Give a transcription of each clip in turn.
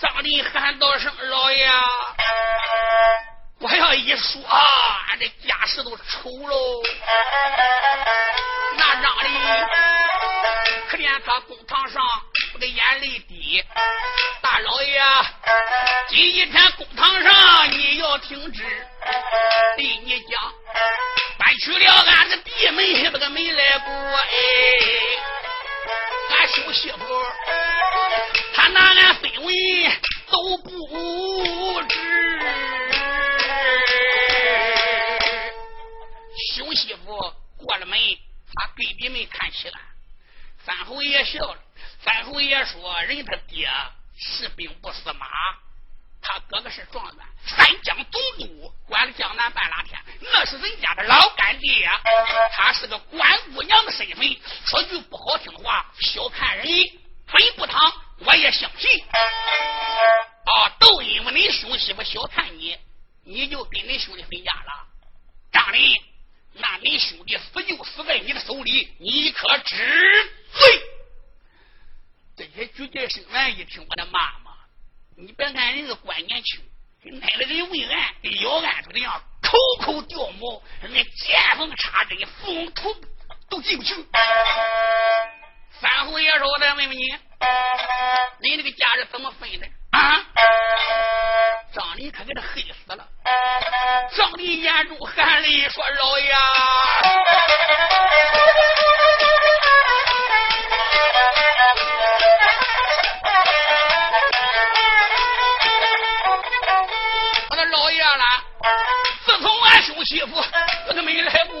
张林喊道声：“老爷，我要一说，俺这家世都丑喽。”那张林可怜他公堂上不的眼泪滴。大老爷，今一天公堂上你要停止，对你讲，搬去了俺的弟妹不个没来过哎。俺兄媳妇，他拿俺分文都不知。兄媳妇过了门，他隔壁门看起来，三侯爷笑了。三侯爷说：“人他爹是兵不是马，他哥哥是状元，三江总督，管了江南半拉天，那是人家的老干爹。他是个官姑娘的身份，说句不好听的话，小看人，分不堂我也相信。啊，都因为你兄媳妇小看你，你就跟你兄弟分家了。张林，那你兄弟死就死在你的手里，你可知罪？这些举荐生员一听，我的妈妈！你别看人是官年轻，跟那个人问案跟要案子的样，口口掉毛，人家见缝插针，封土都进不去。三侯爷说：“我再问问你，你那个家是怎么分的？”啊！张林可给他黑死了。张林眼中含泪说：“老爷。”我的老爷了，自从俺休媳妇，我怎么没来过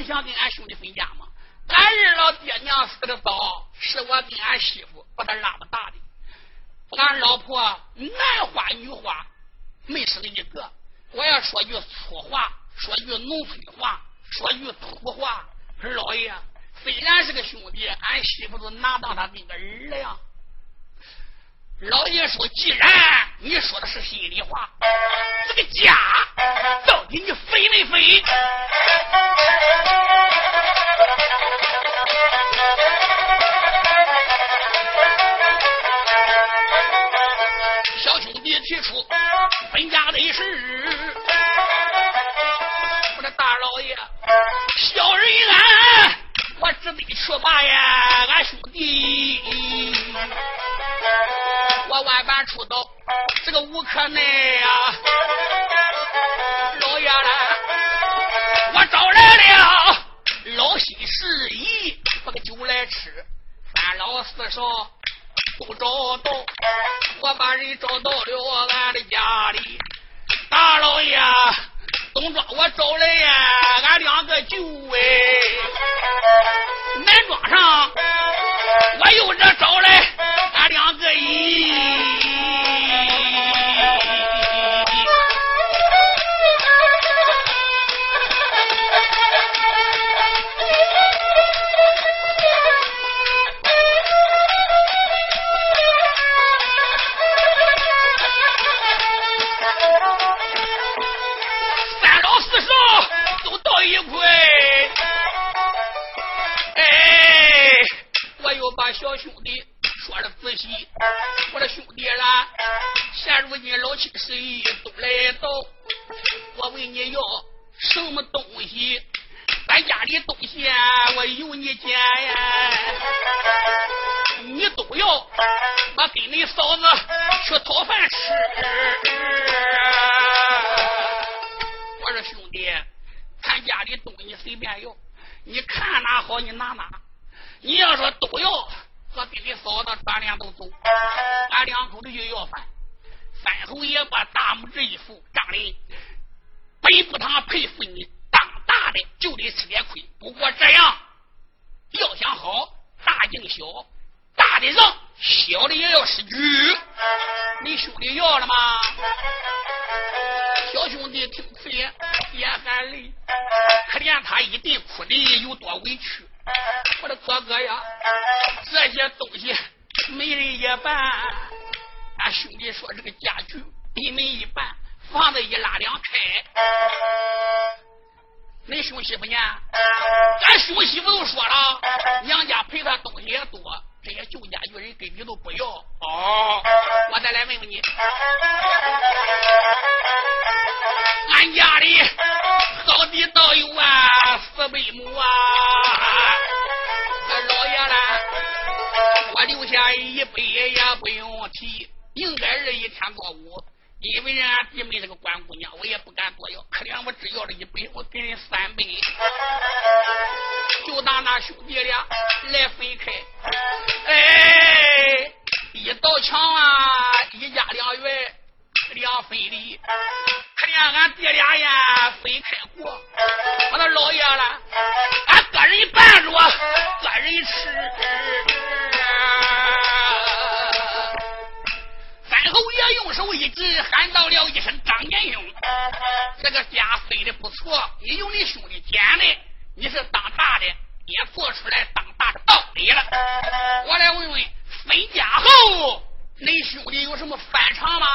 你想跟俺兄弟分家吗？俺二老爹娘死的早是我跟俺媳妇把他拉大的俺老婆男花女花没生一个。我要说句粗话说句农村话说句土话。二老爷虽然是个兄弟俺媳妇都拿当他跟个儿了。呀老爷说：“既然你说的是心里话，这个家到底你飞没飞？”小兄弟提出分家的事，我的大老爷，小人俺，我只得去吧呀，俺兄弟，我万般出刀，这个无可奈呀，老爷啦，我找来了老心示意，把个酒来吃，三老四少。不找到，我把人找到了俺的家里。大老爷，东庄我找来呀，俺两个舅哎。南庄上，我又这找来俺两个姨。根本都不要。哦，我再来问问你，俺家里好地倒有啊四百亩啊。老爷啦我留下一百也不用提，应该是一天过午。因为人俺弟妹是个官姑娘，我也不敢多要。可怜我只要了一百，我给人三百，就当那兄弟俩来分开。哎，一道墙啊，一家两院两分离。可怜俺弟俩呀，分开过。我那老爷了，俺个人办着，个人吃。三侯爷用手一指，喊到了一声：“张年兄，这个家分的不错，你有你兄弟捡的，你是当大的，也做出来当大的道理了。我来问问，分家后，恁兄弟有什么反常吗？”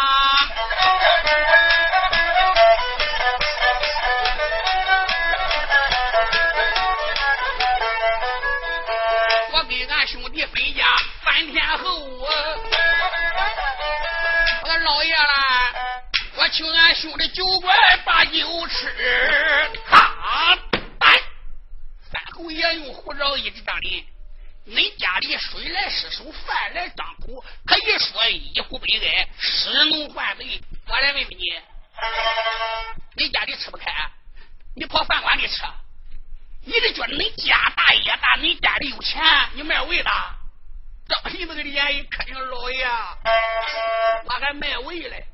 我跟俺兄弟分家三天后。我老爷啦，我请俺兄弟酒馆把酒吃。他哎，三侯爷用胡椒一直打脸，恁家里水来失手，饭来张口，可一说一呼百哀，失农换贼。我来问问你，你家里吃不开，你跑饭馆里吃，你是觉得恁家大业大，恁家里有钱，你卖味的？张皮子的脸一看，老爷，我还卖味嘞。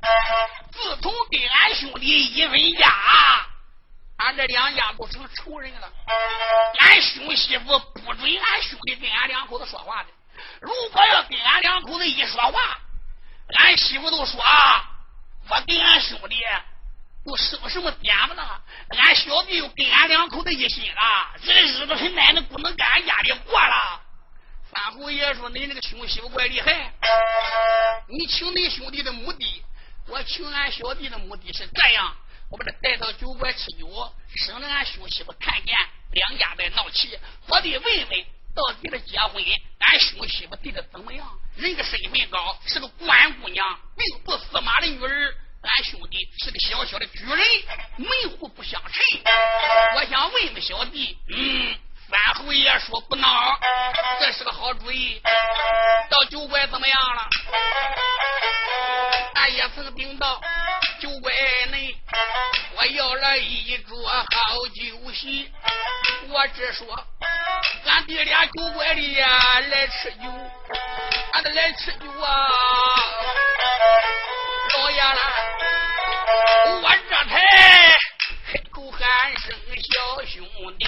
自从跟俺兄弟一分家，俺这两家都成仇人了。俺兄媳妇不准俺兄弟跟俺两口子说话的。如果要跟俺两口子一说话俺媳妇都说啊我跟俺兄弟都什么什么点子了俺小弟又跟俺两口子一心了这日子他奶奶不能跟俺家里过了。三虎爷说你那个兄媳妇怪厉害。你请你兄弟的目的我请俺小弟的目的是这样。我把他带到酒馆吃酒，省得俺兄媳妇看见两家在闹气。我得问问到底他结婚，俺兄媳妇对他怎么样？人家身份高，是个官姑娘，并不司马的女儿。俺兄弟是个小小的举人，门户不相称。我想问问小弟，嗯，班侯爷说不孬，这是个好主意。到酒馆怎么样了？俺也曾禀道，酒馆内我要了一桌好酒席。我只说，俺弟俩酒馆里呀来吃酒，俺得来吃酒啊，老爷了，我这才。不喊声小兄弟，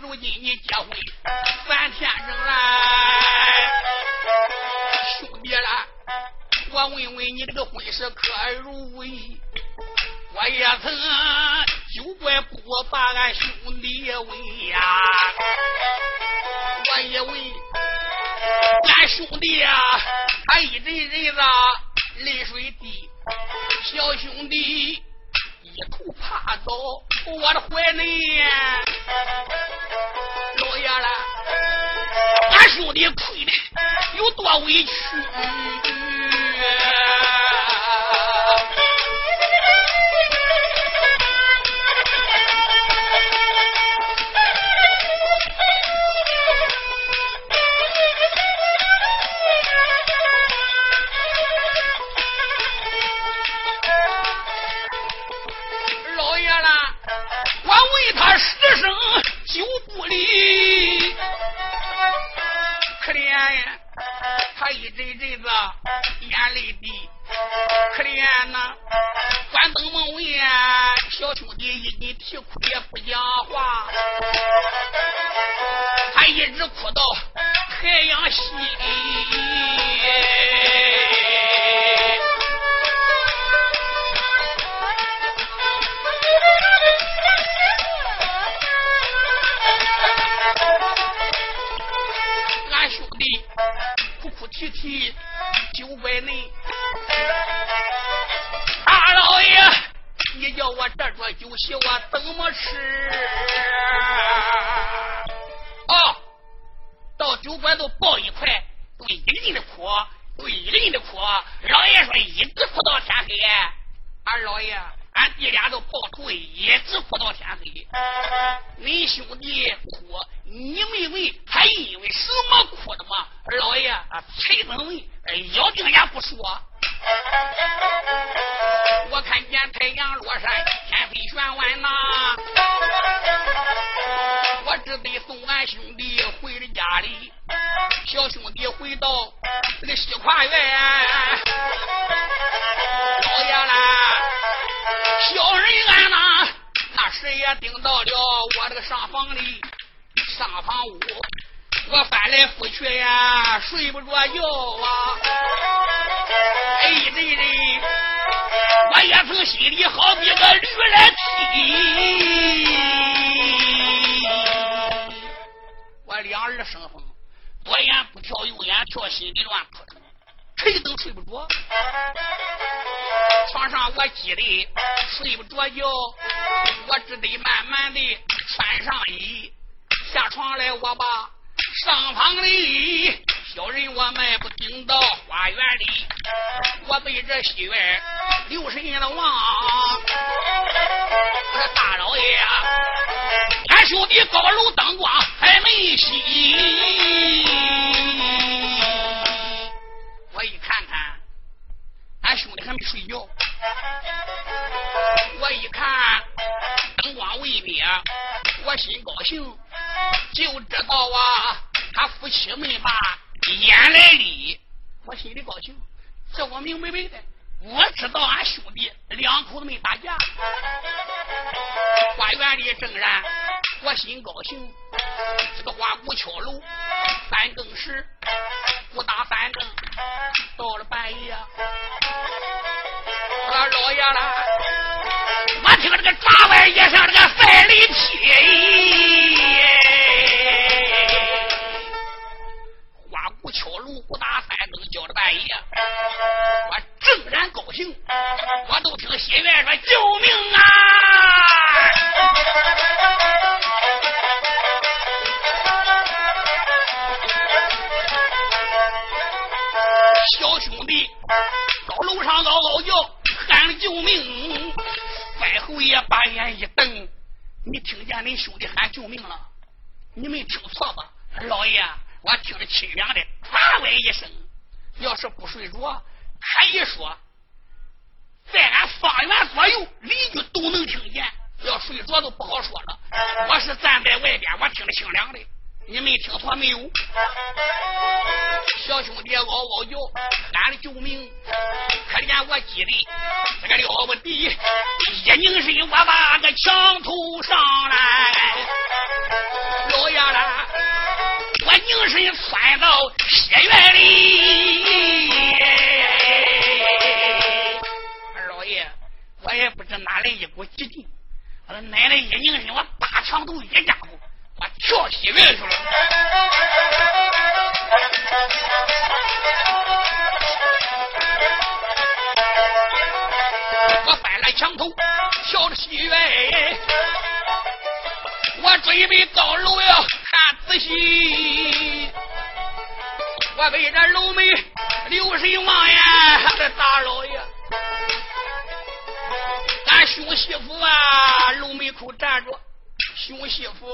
如今你结婚三天整来，兄弟啦，我问问你这个婚事可如意？我也曾九怪不把俺兄弟问呀，我以为俺兄弟呀，他一人人子泪水滴，小兄弟。一头趴到我的怀里，老爷了，俺兄弟亏的有多委屈。他一阵阵子眼泪滴，可怜呐！关灯门问小兄弟，一阵啼哭也不讲话，他一直哭到太阳西。去提酒馆内，二老爷，你叫我这桌酒席我怎么吃？啊，到酒馆都抱一块，都一人的哭，都一人的哭，老爷说一直哭到天黑。二老爷。俺弟俩都抱头，一直哭到天黑。恁兄弟哭，你没问还因为什么哭的吗？老爷，崔增文咬定也不说。我看见太阳落山，天黑悬弯呐。我只得送俺兄弟回了家里。小兄弟回到那西跨院，老爷来。小人安呐，那谁也顶到了我这个上房里，上房屋，我翻来覆去呀，睡不着觉啊。哎，这这，我也从心里好比个驴来踢。我两耳生风，左眼不跳，右眼跳，心里乱扑腾。谁都睡不着，床上我挤的睡不着觉，我只得慢慢的穿上衣，下床来我把上房里，小人我迈步顶到花园里，我对着戏院，六十年的望。我说大老爷，俺兄弟高楼灯光还没熄。心高兴，就知道啊，他夫妻们把，眼来里，我心里高兴，这我明明白白的，我知道俺兄弟两口子没打架，花园里正然，我心高兴，这个花鼓敲锣，三更时，鼓打三更，到了半夜，俺老爷了。听这个大外衣上这个赛里皮，花鼓敲锣鼓打三更叫着半夜，我正然高兴，我都听西院说救命啊！你听见你兄弟喊救命了？你没听错吧？老爷，我听着清凉的，啪喂一声。要是不睡着，可以说，在俺方圆左右邻居都能听见。要睡着都不好说了。我是站在外边，我听着清凉的。你没听错没有？小兄弟嗷嗷叫，喊的救命！可怜我记的这个了不得，一拧身我把个墙头上来，老爷了，我拧身窜到西院里。二老爷，我也不知哪来一股急劲，我奶奶一拧身，我大墙头一家伙。跳西院去了，我翻了墙头，跳着西院，我准备到楼呀看仔细，我被这楼门留神望呀，这大老爷，俺兄媳妇啊，楼门口站着，兄媳妇。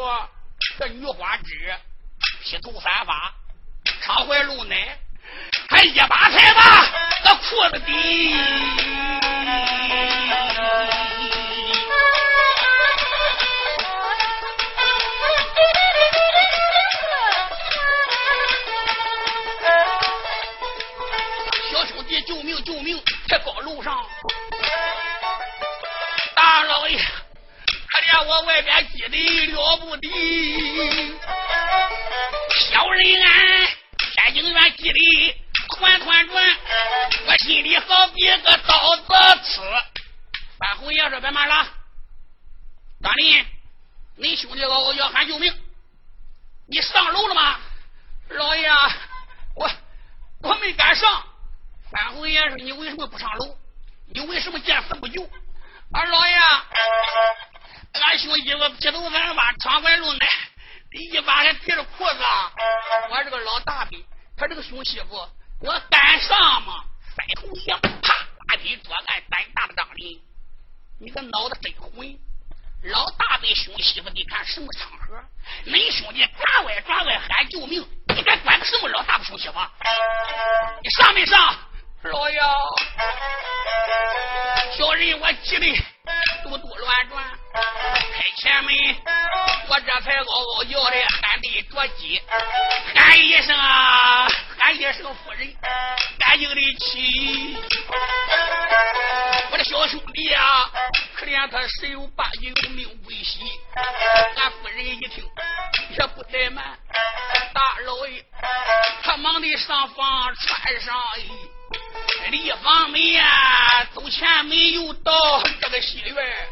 这女花枝披头散发，常怀露奶，还一把才把那裤子底。我外边挤的了不得，小人俺天津院挤的团团转，我心里好比个刀子刺。范红爷说：“别骂了，张林，你兄弟嗷嗷要喊救命，你上楼了吗？”老爷，我我没敢上。范红爷说：“你为什么不上楼？你为什么见死不救？”二老爷。俺兄弟我披头散发，穿怀露奶，一把还提着裤子。我这个老大兵，他这个熊媳妇，我敢上吗？三头一啪，拉起桌案，胆大的张林，你个脑子真混！老大兵兄媳妇，你看什么场合？恁兄弟抓外抓外喊救命，你敢管个什么老大不熊媳妇？你上没上？老爷，小人我急的。嘟嘟乱转，开前门，我这才嗷嗷叫的喊的着急，喊一声啊，喊一声夫人，赶紧的起。我的小兄弟啊，可怜他十有八九命归西。俺夫人一听也不怠慢，大老爷他忙的上房穿上衣。离房门呀，走前门又到这个西院。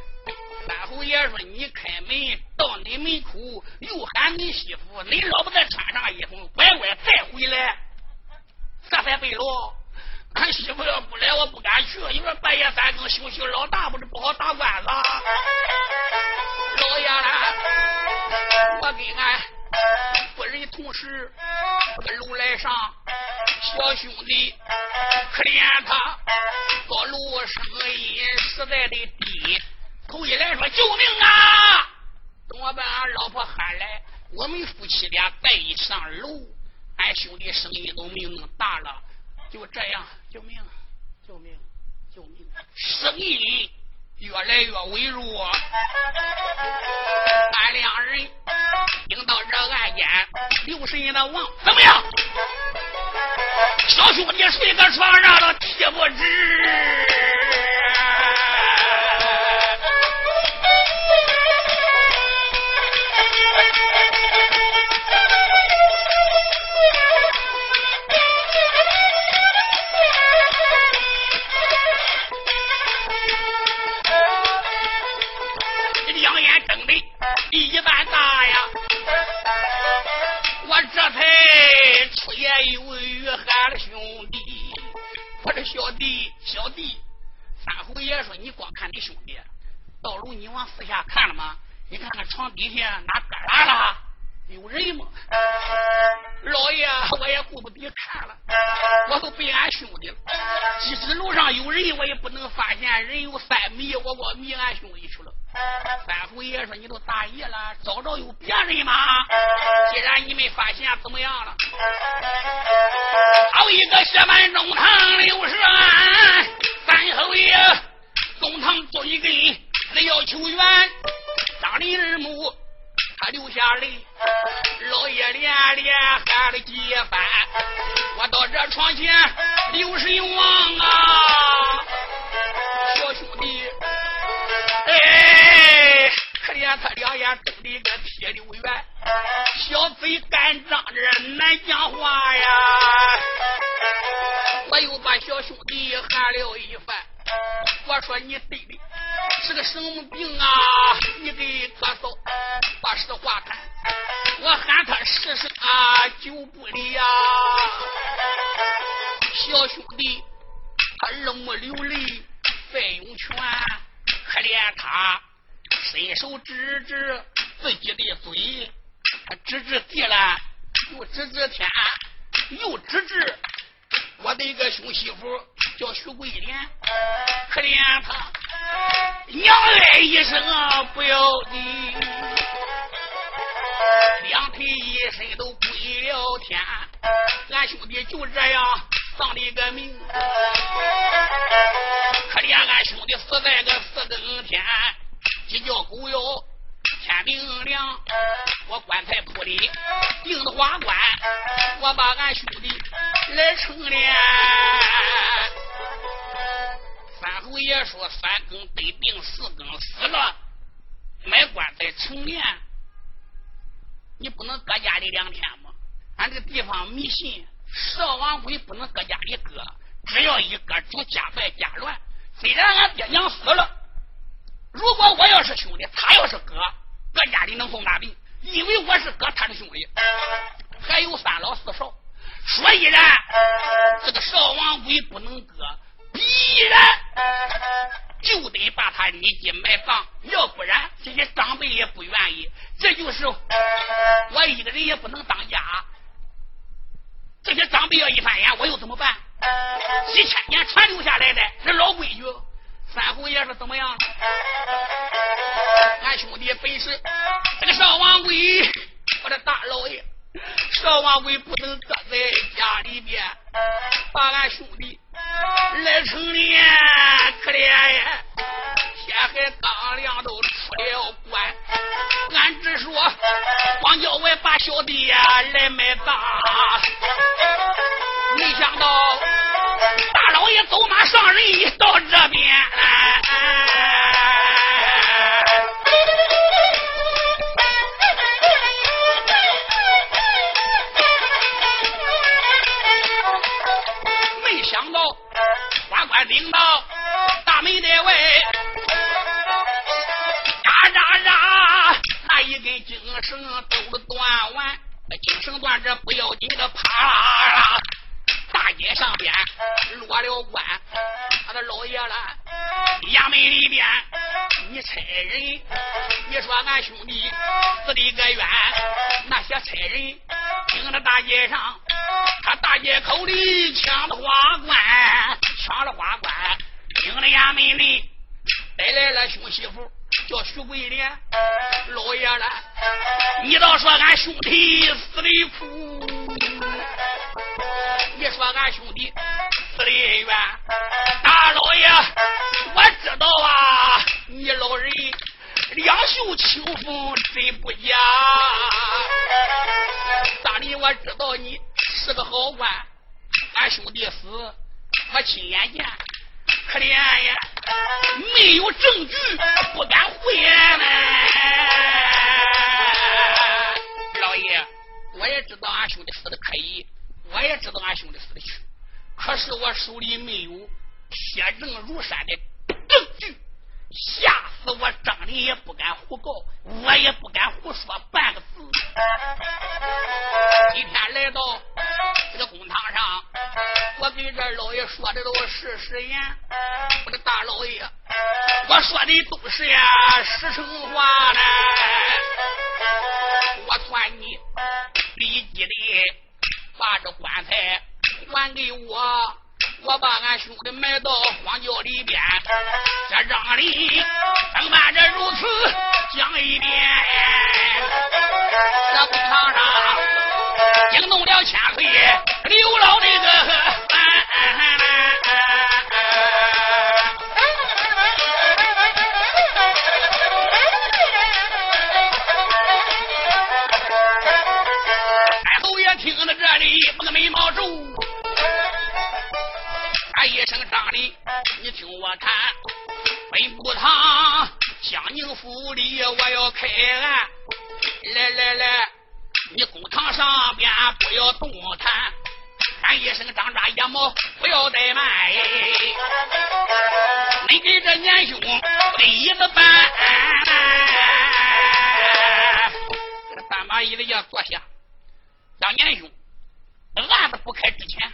三侯爷说：“你开门到你门口，又喊你媳妇，你老婆再穿上衣服，乖乖再回来，这才对喽。俺媳妇要不来，我不敢去。你说半夜三更休息，老大不是不好打官司。老爷啦，我跟俺夫人同时这楼来上。”小兄弟，可怜他，高楼声音实在的低。头一来说救命啊！等我把俺老婆喊来，我们夫妻俩再一上楼，俺兄弟声音都没那么大了。就这样，救命！救命！救命！声音越来越微弱。俺两人听到这案件，留神的望，怎么样？小兄弟睡在床上都踢不直。老爷以为约的兄弟？我的小弟小弟三虎爷说你光看你兄弟到时候你往四下看了吗？你看看床底下哪旮旯了有人吗？老爷我也顾不得看了。我都被俺兄弟了。即使路上有人，我也不能发现人有三米，我我迷俺兄弟去了。三侯爷说：“你都大爷了，找着有别人吗？既然你没发现，怎么样了？好一个血满中堂六十万，三侯爷中堂追根，来要求援，张林二母。”他流下泪，老爷连连喊了几番。我到这床前刘神王啊，小兄弟，哎，可怜他两眼瞪的个铁溜圆，小嘴干张着难讲话呀。我又把小兄弟喊了一番，我说你对的。是个什么病啊？你给咳嗽，把实话谈。我喊他试试啊，就不理呀。小兄弟，他二目流泪，费涌泉，可怜他伸手指指自己的嘴，他指指地了，又指指天，又指指我的一个兄媳妇叫徐桂莲，可怜她。娘哎一声啊不要紧，两腿一伸都归了天，俺兄弟就这样丧了一个命。可怜俺兄弟死在个四更天，鸡叫狗咬，天明亮，我棺材铺里钉的花棺，我把俺兄弟来成殓。三侯爷说：“三更得病，四更死了，买棺材成殓，你不能搁家里两天吗？俺这个地方迷信，少王鬼不能搁家里搁，只要一搁就家败家乱。虽然俺爹娘死了，如果我要是兄弟，他要是哥，搁家里能送大病，因为我是哥，他是兄弟，还有三老四少，所以呢，这个少王鬼不能搁。”必然就得把他立即埋葬，要不然这些长辈也不愿意。这就是我一个人也不能当家，这些长辈要一翻眼，我又怎么办？几千年传留下来的这老规矩，三侯爷是怎么样？俺兄弟本是这个少王贵，我的大老爷，少王贵不能搁在家里边，把俺兄弟。来成年，可怜呀！天还刚亮都出了关，俺只说光叫我把小弟呀来埋葬，没想到大老爷走马上任一到这边。这老爷说的都是实言，我的大老爷，我说的都是呀实诚话呢。我算你立即的把这棺材还给我，我把俺兄弟埋到荒郊里边。这张里怎办着如此讲一遍？这公堂上惊动了千岁刘老那个。我要开案，来来来，你公堂上边不要动弹，喊一声张扎野猫不要怠慢，你给这年兄分一个半，这三把椅子要坐下，张年兄，案子不开之前。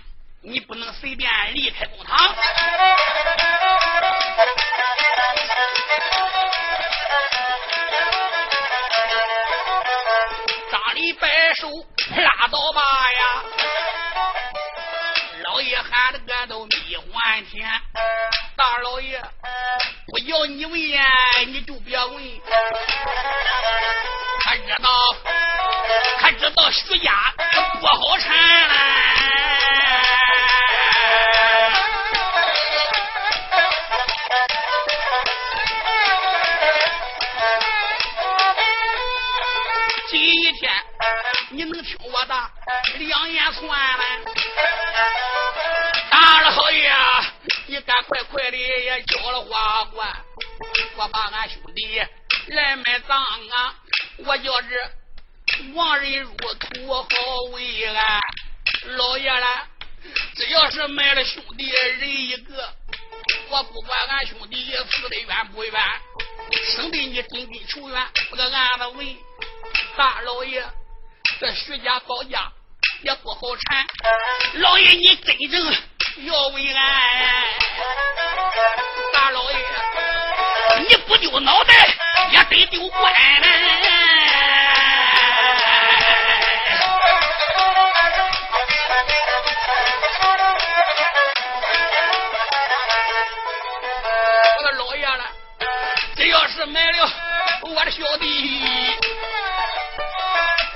你不能随便离开公堂。手，拉倒吧呀！老爷喊的俺都没还钱。大老爷不要你问呀，你就别问。他知道，他知道徐家不好缠了。快快的也交了花冠，我把俺兄弟来埋葬啊！我叫这亡人入土好为安，老爷了，只要是埋了兄弟人一个，我不管俺兄弟死的冤不冤，省得你真跟仇怨，这个案子问大老爷。这徐家高家也不好缠，老爷你真正要为俺，大老爷你不丢脑袋也得丢官。我说老爷了，只要是买了我的小弟。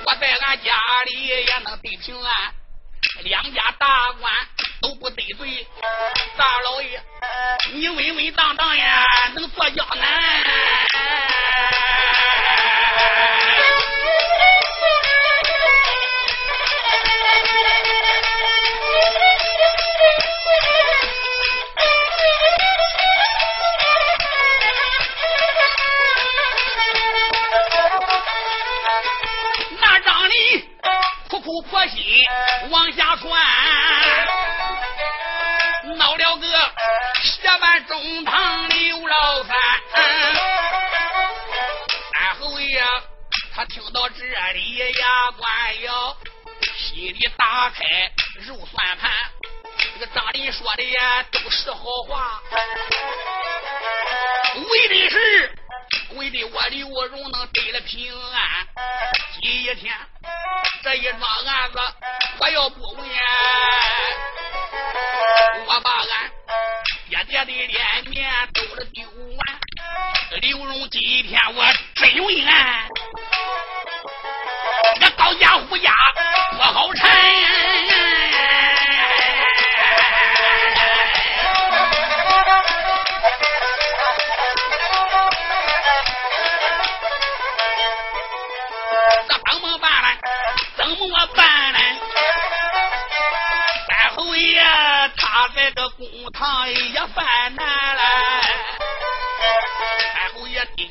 我在俺家里也能得平安，两家大官都不得罪。大老爷，你稳稳当当呀，能做江南。是好话，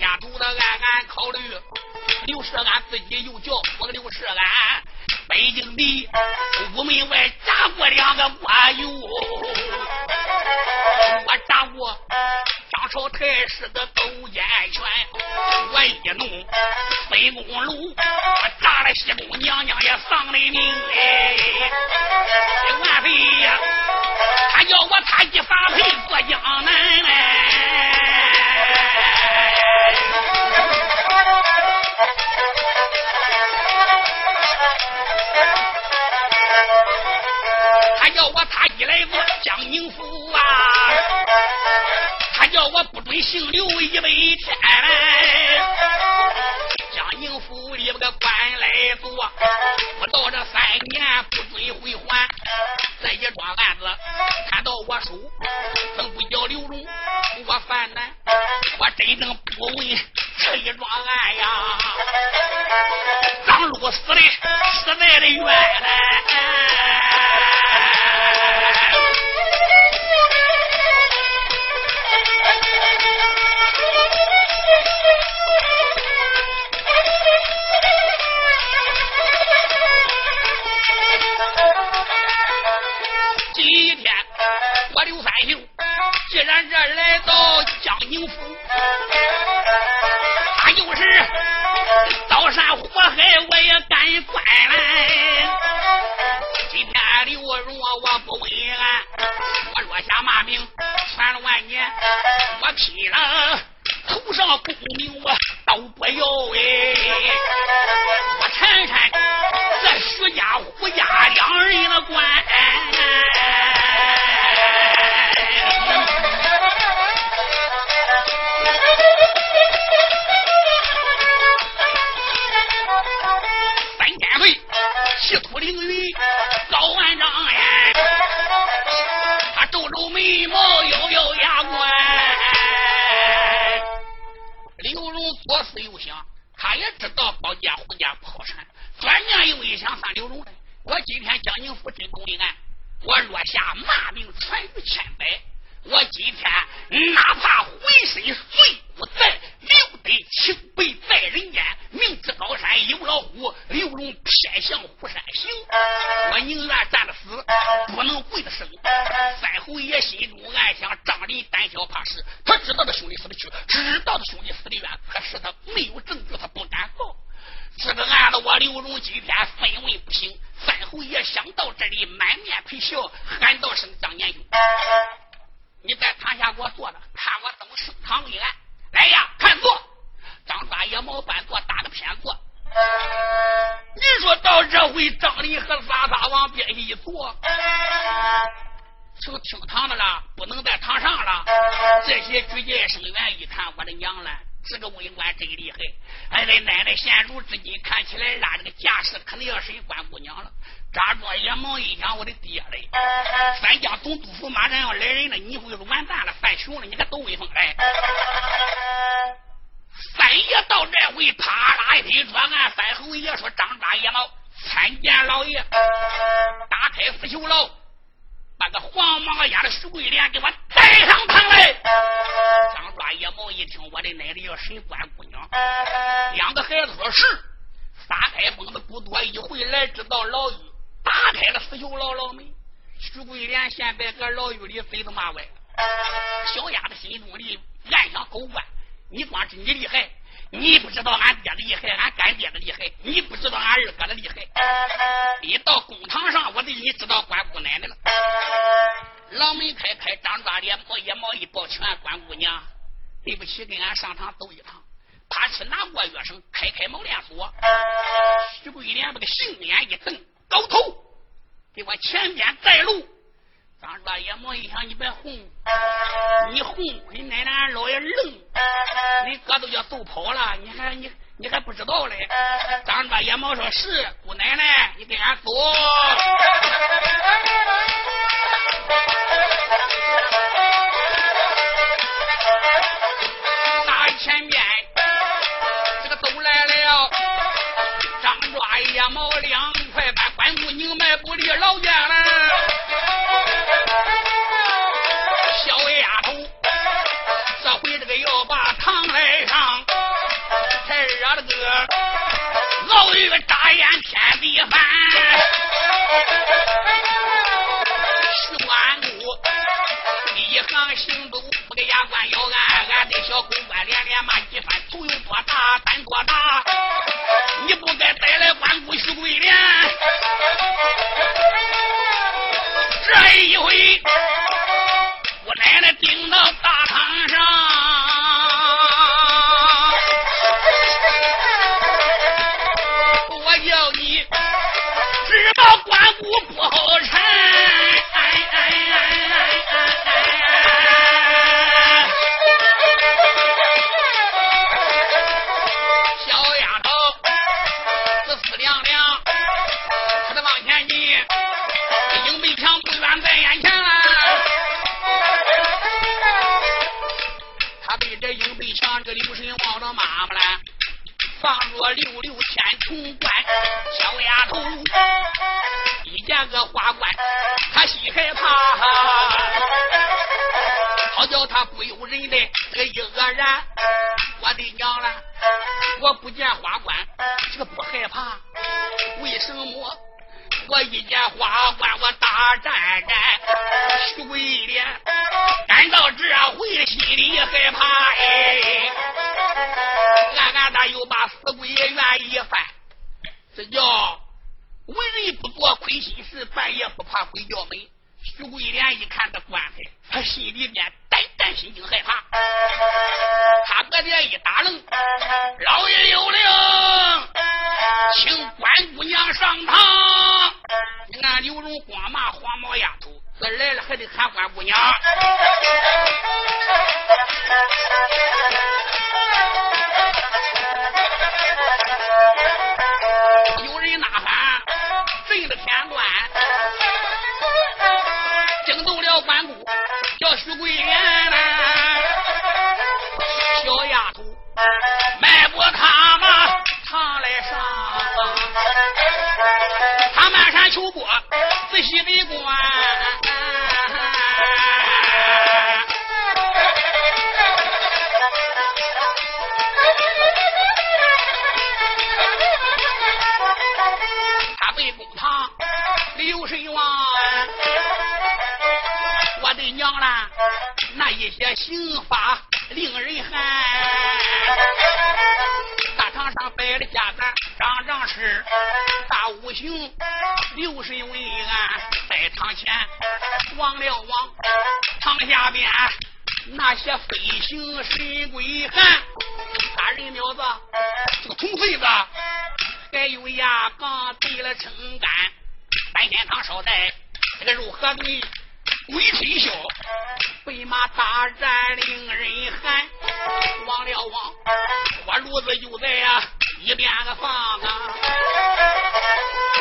侯爷低下头的暗暗考虑，刘世安自己又叫我刘世安，北京的屋门外扎过两个瓜油，我扎过。朝太师的狗眼圈，我一怒飞公我，炸了西宫娘娘也丧了命哎！万岁呀，他叫我他一发配过江南来。他叫我他一来自江宁府啊，他叫我不准姓刘一百天。江宁府里边个官来做，不到这三年不准回还。这一桩案子，看到我手，怎不叫刘荣我犯难？我真正不问这一桩案呀，张禄死的实在的冤！既然这来到江宁府，他就是刀山火海我。我，就听堂的了，不能在堂上了。这些举荐生员一看，我的娘嘞，这个文官真厉害！哎，奶奶现如今看起来，拉这个架势肯定要谁关姑娘了。扎住也忙一想，我的爹嘞！三江总督府马上要来人了，你以后就是完蛋了，犯穷了，你可抖威风嘞！三爷到这回，啪啦一推桌案，三侯爷说：“张大爷毛。”参见老爷，打开死囚牢，把个黄毛丫的徐桂莲给我带上堂来。张抓野猫一听，我的奶奶要审关姑娘，两个孩子说是。撒开疯子不多一回来，知道牢狱打开了死囚牢牢门，徐桂莲现在搁牢狱里嘴子骂歪。小丫头心中里暗想：狗官，你光知你厉害。你不知道俺爹的厉害，俺干爹的厉害，你不知道俺二哥的厉害。一到公堂上，我得你知道关姑奶奶了。狼门开开，张大脸，毛也毛一抱拳，关姑娘，对不起，跟俺上堂走一趟。他去拿过月生，开开门连锁。徐桂莲把个杏眼一瞪，高头，给我前边带路。张大爷，毛一想你别哄，你哄你奶奶老爷愣，你哥都叫揍跑了，你还你你还不知道嘞？张大爷，毛说是姑奶奶，你跟俺走。我的娘了，我不见花冠，这不害怕，为什么？我一见花冠，我大战战，徐贵莲感到这回心里害怕哎，暗暗的又把死鬼也愿意翻，这叫为人不做亏心事，半夜不怕鬼叫门。徐桂莲一看这棺材，他心里边胆战心惊害怕，他搁这一打愣，老爷有令，请关姑娘上堂。你看刘荣光骂黄毛丫头，这来了还得喊关姑娘。有人呐叫徐桂莲呐，小丫头，迈步他嘛堂来上，他漫山求果，仔细的观。一些刑法令人寒。大堂上摆的架子，张张是大五行，六神为案在堂前望了望，堂下边那些飞行神鬼汉，杀人苗子，这个铜穗子，还有牙缸对了撑杆，三天堂捎带这个肉和腿。鬼吹箫，飞马大战令人寒。望了望，火炉子就在呀一边个放啊，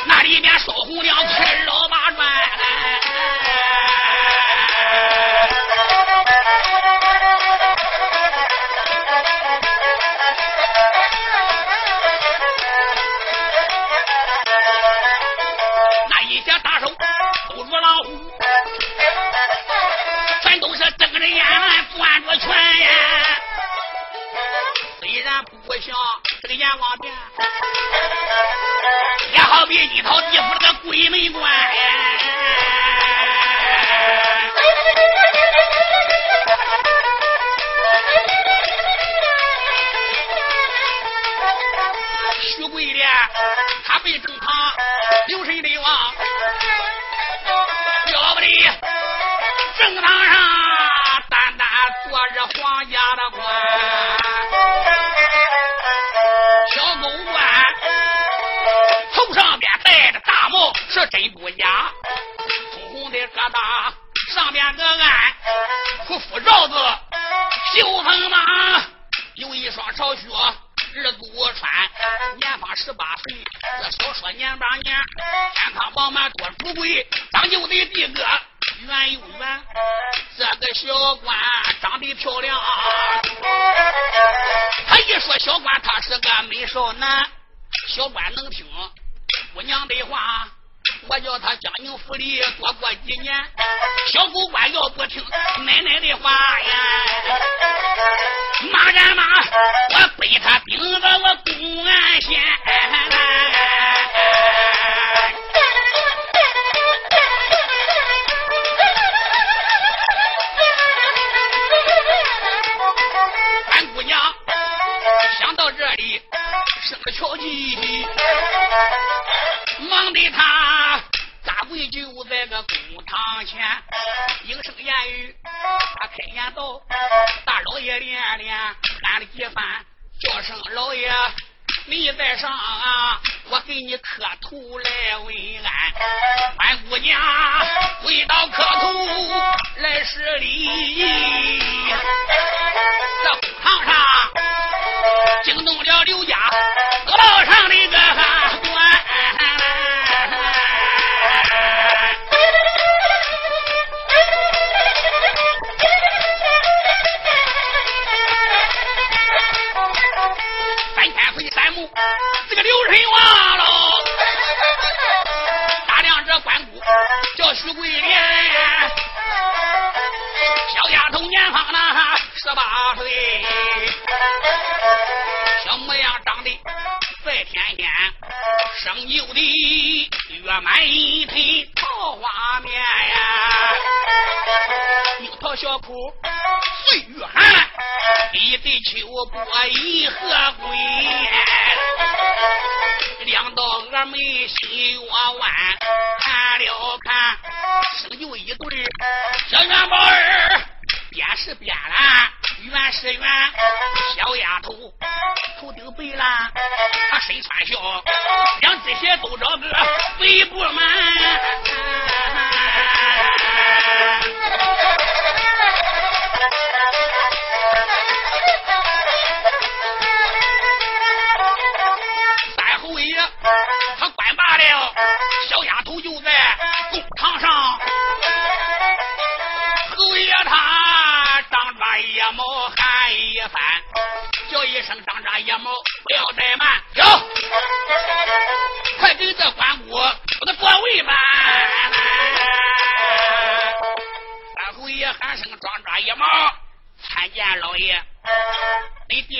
那里面烧红两块老八砖。像这个阎王殿，也好比一套地府这个鬼门关。徐贵莲，他被正堂留神的望，真不假，红红的疙瘩，上边个鞍，胡夫罩子，绣风马，有一双朝靴。日祖穿，年方十八岁，这小说年八年，天堂饱满多富贵，讲究的地个圆又圆，这个小官长得漂亮，他一说小官，他是个美少男，小官能听姑娘的话。我叫他江宁府里多过几年，小狗官要不听奶奶的话呀，骂人骂，我背他顶着我公安县。俺姑娘想到这里，生了巧计。忙的他扎跪就在个公堂前，应声言语，他开言道：“大老爷连连喊了几番，叫声老爷，你在上啊，我给你磕头来问安。俺姑娘跪倒磕头来施礼，这公堂上惊动了刘家楼上的个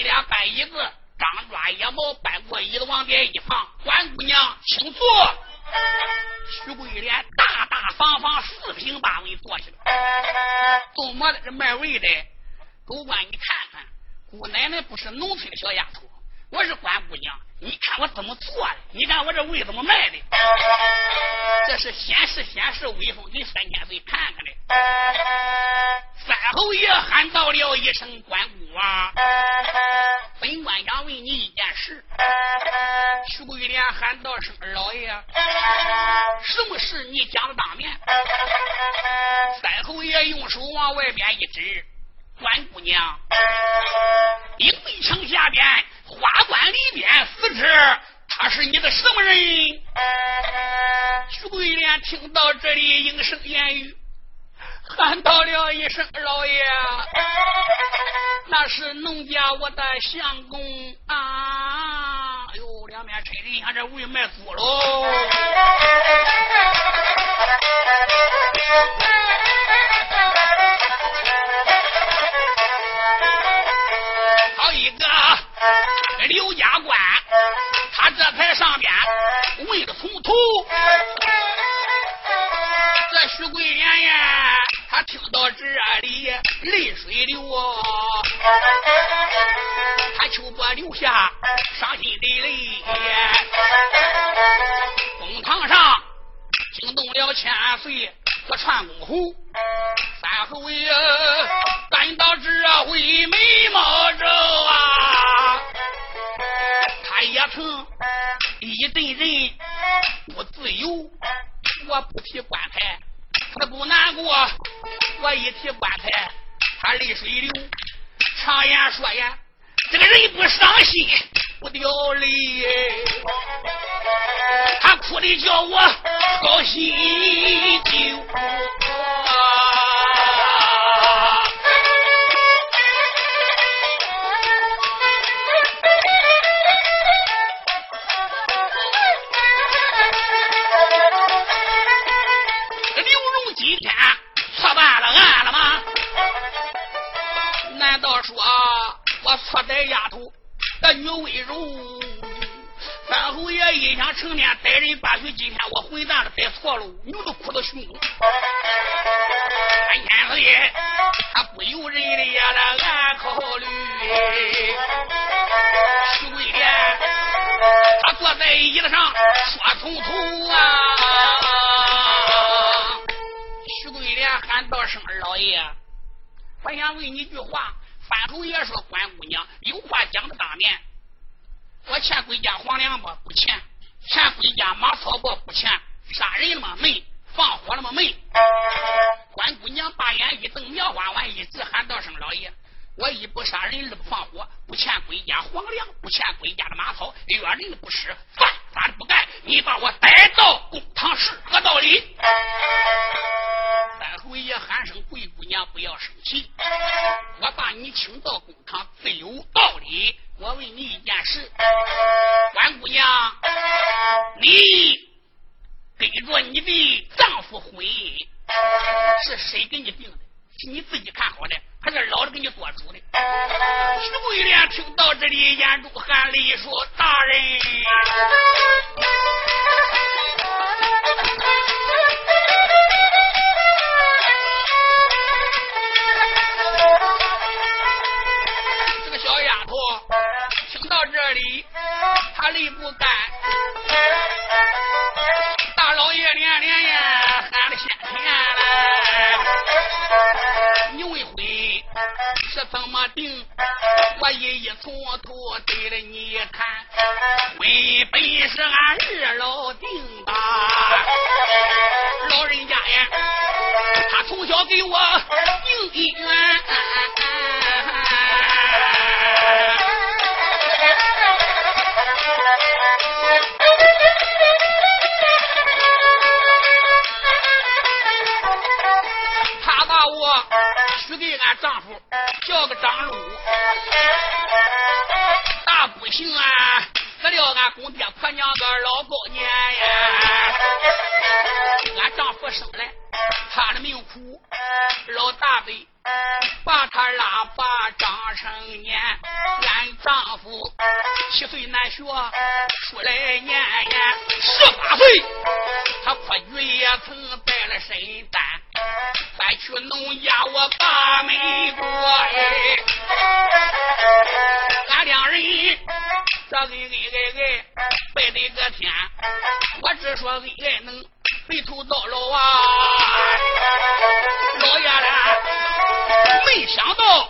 俩搬椅子。张抓野猫搬过椅子往边一放，关姑娘请坐。徐桂莲大大方方四平八稳坐下了。做么的这卖味的，狗官你看看，姑奶奶不是农村的小丫头，我是关姑娘，你看我怎么做的？你看我这味怎么卖的？这是显示显示威风给三千岁看看的。三侯爷喊到了一声：“关公啊，本官想问你一件事。”徐桂莲喊道声：“老爷，什么事你讲当面？”三侯爷用手往外边一指：“关姑娘，营卫城下边花冠里边死者，他是你的什么人？”徐桂莲听到这里，应声言语。喊到了一声：“老爷，那是农家我的相公啊！”哎呦，两边吹人像这为卖猪喽。刘家官，他这才上边问个从头。这徐桂莲呀。他听到这里，泪水流啊！他秋波流下伤心的泪。公堂上惊动了千岁和串公侯，三侯爷感到这回眉毛一顿人不自由，我不提棺材。他不难过，我一提棺材，他泪水流。常言说呀，这个人不伤心不掉泪，他哭的叫我高兴。杀人了吗？没。放火了吗？门。关姑娘把眼一瞪，苗花丸一直喊道声：老爷，我一不杀人，二不放火，不欠归家黄粮，不欠归家的马草，约人不施，犯法的不干，你把我带到公堂是何道理？”三侯爷喊声：“贵姑娘，不要生气，我把你请到公堂自有道理。我问你一件事，关姑娘，你跟着你的丈夫婚姻，是谁给你定的？是你自己看好的，还是老子给你做主的？徐桂莲听到这里，眼中含泪说：“大人。”这个小丫头听到这里，她泪不干。是怎么定？我一一从头对着你看，为本是俺二老定的，老人家呀，他从小给我定姻缘。他把我许给俺丈夫，叫个张禄。那不行啊，死了俺公爹婆娘个老高年呀。俺丈夫生来，他的命苦，老大辈把他拉拔长成年。俺丈夫七岁难学，出来念念，十八岁他科举也曾拜了神丹，再去农家我把门过哎，俺两人这恩恩爱爱拜得个天，我只说恩爱能白头到老啊，老爷嘞，没想到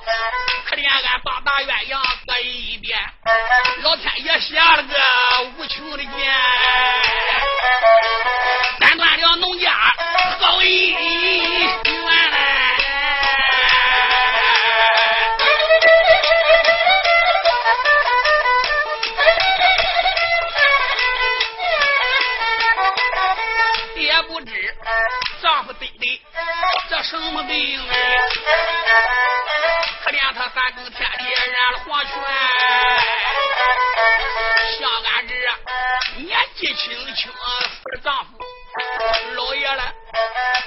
可怜俺八大鸳鸯搁一边，老天爷下了个无穷的剑，斩断了农家好姻什么病哎，可怜他三更天里染了黄泉，像俺这年纪轻轻死了丈夫，老爷了，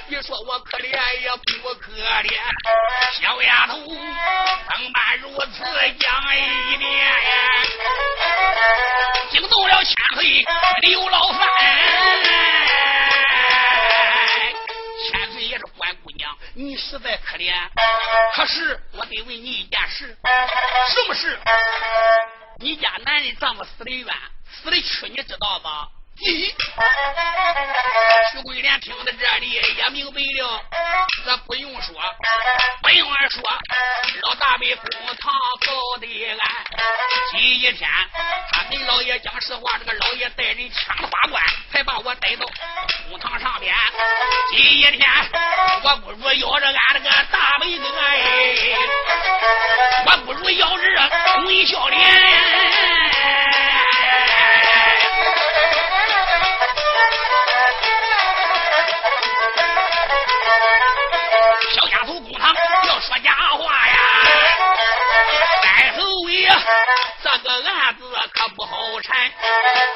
你说我可怜也不可怜，小丫头怎办如此讲一遍？惊动了千岁刘老三。你实在可怜。可是我得问你一件事，什么事？你家男人丈夫死的冤，死的屈，你知道吧？咦，徐桂莲听到这里也明白了，这不用说，不用俺说，老大被公堂告的俺，今一天他跟老爷讲实话，这个老爷带人抢了法官才把我带到公堂上边。今一天我不如要着俺这个大妹子哎，我不如要着微笑脸。后位这个案子可不好缠，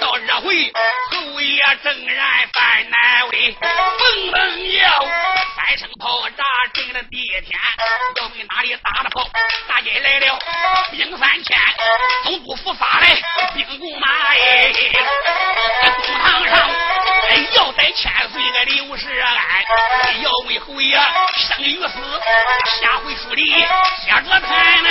到这回侯爷正然犯难为，蹦蹦叫三声炮炸震了地天，要问哪里打的炮？大街来了兵三千，总督府发来兵弓马哎，在公堂上要逮千岁个刘世安，要问侯爷生与死，下回书里写着谈呢。